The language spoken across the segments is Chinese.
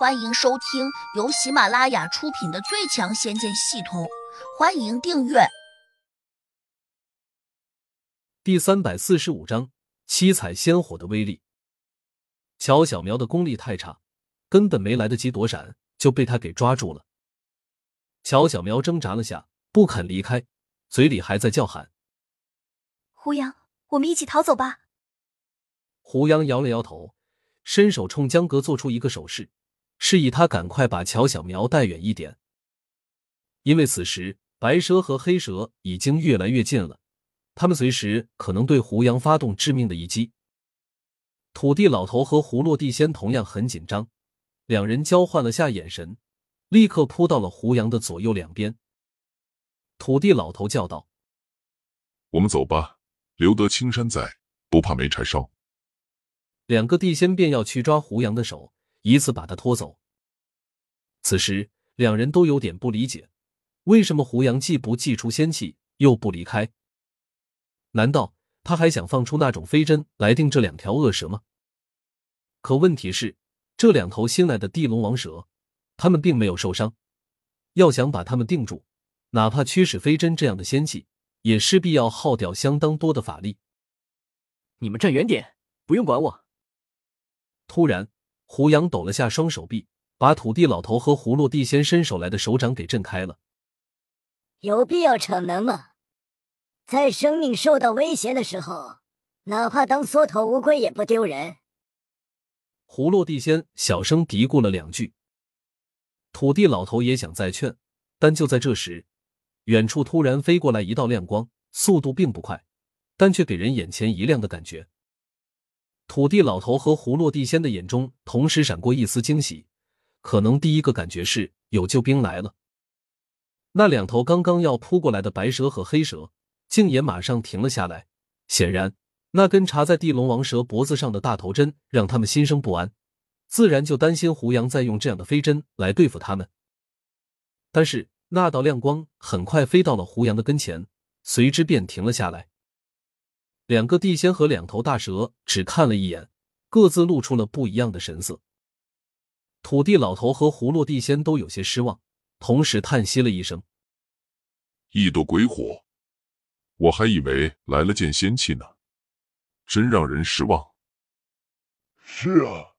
欢迎收听由喜马拉雅出品的《最强仙剑系统》，欢迎订阅。第三百四十五章：七彩仙火的威力。乔小苗的功力太差，根本没来得及躲闪，就被他给抓住了。乔小苗挣扎了下，不肯离开，嘴里还在叫喊：“胡杨，我们一起逃走吧。”胡杨摇了摇头，伸手冲江哥做出一个手势。示意他赶快把乔小苗带远一点，因为此时白蛇和黑蛇已经越来越近了，他们随时可能对胡杨发动致命的一击。土地老头和胡落地仙同样很紧张，两人交换了下眼神，立刻扑到了胡杨的左右两边。土地老头叫道：“我们走吧，留得青山在，不怕没柴烧。”两个地仙便要去抓胡杨的手。以此把他拖走。此时，两人都有点不理解，为什么胡杨既不祭出仙气，又不离开？难道他还想放出那种飞针来定这两条恶蛇吗？可问题是，这两头新来的地龙王蛇，他们并没有受伤，要想把他们定住，哪怕驱使飞针这样的仙气，也势必要耗掉相当多的法力。你们站远点，不用管我。突然。胡杨抖了下双手臂，把土地老头和葫芦地仙伸手来的手掌给震开了。有必要逞能吗？在生命受到威胁的时候，哪怕当缩头乌龟也不丢人。葫芦地仙小声嘀咕了两句。土地老头也想再劝，但就在这时，远处突然飞过来一道亮光，速度并不快，但却给人眼前一亮的感觉。土地老头和胡落地仙的眼中同时闪过一丝惊喜，可能第一个感觉是有救兵来了。那两头刚刚要扑过来的白蛇和黑蛇，竟也马上停了下来。显然，那根插在地龙王蛇脖子上的大头针让他们心生不安，自然就担心胡杨再用这样的飞针来对付他们。但是那道亮光很快飞到了胡杨的跟前，随之便停了下来。两个地仙和两头大蛇只看了一眼，各自露出了不一样的神色。土地老头和葫芦地仙都有些失望，同时叹息了一声：“一朵鬼火，我还以为来了件仙气呢，真让人失望。”是啊，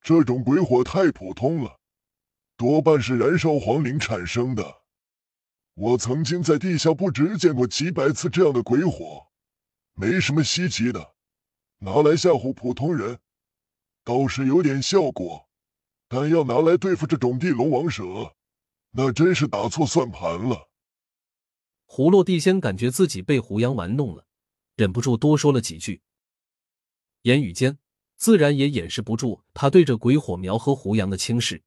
这种鬼火太普通了，多半是燃烧皇灵产生的。我曾经在地下不止见过几百次这样的鬼火。没什么稀奇的，拿来吓唬普通人，倒是有点效果。但要拿来对付这种地龙王蛇，那真是打错算盘了。葫芦地仙感觉自己被胡杨玩弄了，忍不住多说了几句，言语间自然也掩饰不住他对着鬼火苗和胡杨的轻视。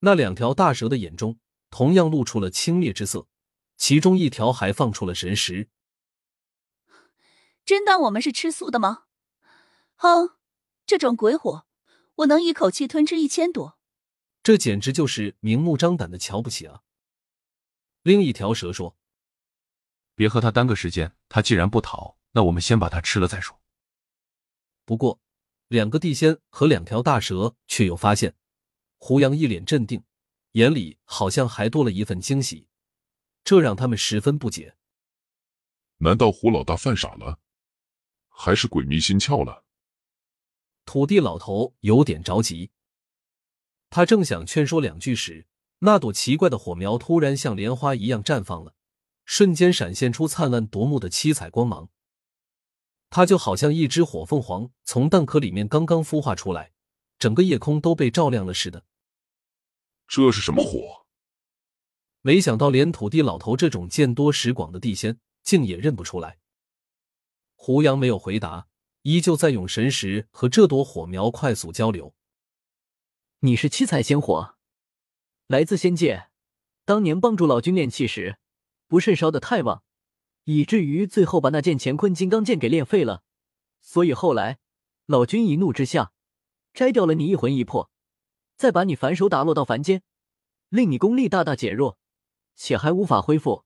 那两条大蛇的眼中同样露出了轻蔑之色，其中一条还放出了神识。真当我们是吃素的吗？哼，这种鬼火，我能一口气吞吃一千朵。这简直就是明目张胆的瞧不起啊！另一条蛇说：“别和他耽搁时间，他既然不逃，那我们先把他吃了再说。”不过，两个地仙和两条大蛇却又发现，胡杨一脸镇定，眼里好像还多了一份惊喜，这让他们十分不解。难道胡老大犯傻了？还是鬼迷心窍了。土地老头有点着急，他正想劝说两句时，那朵奇怪的火苗突然像莲花一样绽放了，瞬间闪现出灿烂夺目的七彩光芒。它就好像一只火凤凰从蛋壳里面刚刚孵化出来，整个夜空都被照亮了似的。这是什么火？没想到连土地老头这种见多识广的地仙，竟也认不出来。胡杨没有回答，依旧在用神识和这朵火苗快速交流。你是七彩仙火，来自仙界。当年帮助老君炼气时，不慎烧得太旺，以至于最后把那件乾坤金刚剑给炼废了。所以后来老君一怒之下，摘掉了你一魂一魄，再把你反手打落到凡间，令你功力大大减弱，且还无法恢复，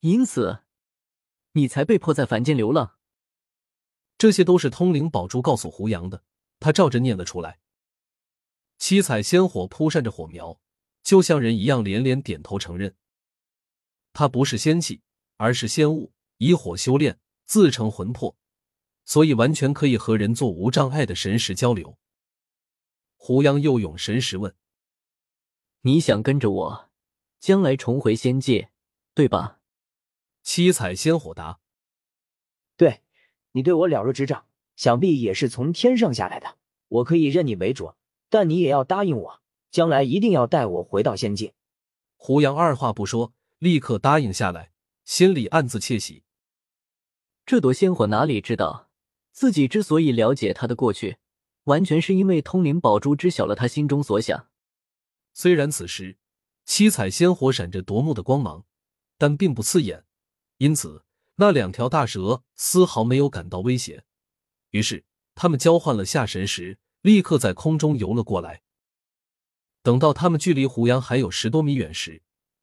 因此你才被迫在凡间流浪。这些都是通灵宝珠告诉胡杨的，他照着念了出来。七彩仙火扑扇着火苗，就像人一样连连点头承认。他不是仙气，而是仙物，以火修炼，自成魂魄，所以完全可以和人做无障碍的神识交流。胡杨又用神识问：“你想跟着我，将来重回仙界，对吧？”七彩仙火答：“对，你对我了如指掌，想必也是从天上下来的。我可以认你为主，但你也要答应我，将来一定要带我回到仙界。”胡杨二话不说。立刻答应下来，心里暗自窃喜。这朵仙火哪里知道，自己之所以了解他的过去，完全是因为通灵宝珠知晓了他心中所想。虽然此时七彩仙火闪着夺目的光芒，但并不刺眼，因此那两条大蛇丝毫没有感到威胁。于是，他们交换了下神时，立刻在空中游了过来。等到他们距离胡杨还有十多米远时，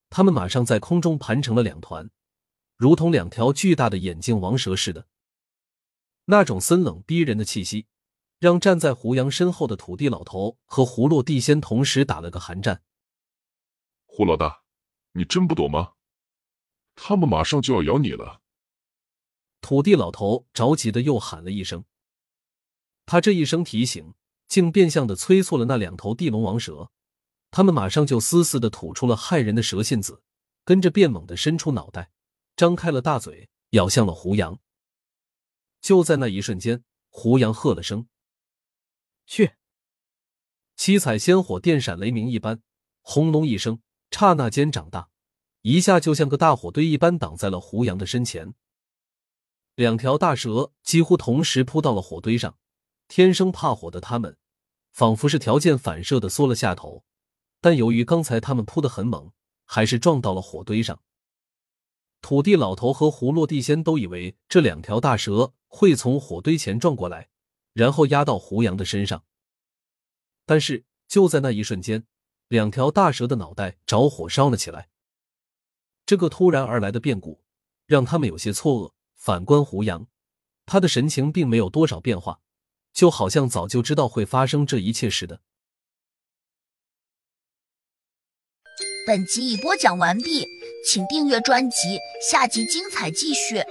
他们马上在空中盘成了两团，如同两条巨大的眼镜王蛇似的。那种森冷逼人的气息，让站在胡杨身后的土地老头和胡落地仙同时打了个寒战。胡老大，你真不躲吗？他们马上就要咬你了！土地老头着急的又喊了一声。他这一声提醒，竟变相的催促了那两头地龙王蛇。他们马上就嘶嘶的吐出了骇人的蛇信子，跟着变猛的伸出脑袋，张开了大嘴，咬向了胡杨。就在那一瞬间，胡杨喝了声：“去！”七彩仙火电闪雷鸣一般，轰隆一声，刹那间长大，一下就像个大火堆一般挡在了胡杨的身前。两条大蛇几乎同时扑到了火堆上，天生怕火的他们，仿佛是条件反射的缩了下头。但由于刚才他们扑得很猛，还是撞到了火堆上。土地老头和胡落地仙都以为这两条大蛇会从火堆前撞过来，然后压到胡杨的身上。但是就在那一瞬间，两条大蛇的脑袋着火烧了起来。这个突然而来的变故让他们有些错愕。反观胡杨，他的神情并没有多少变化，就好像早就知道会发生这一切似的。本集已播讲完毕，请订阅专辑，下集精彩继续。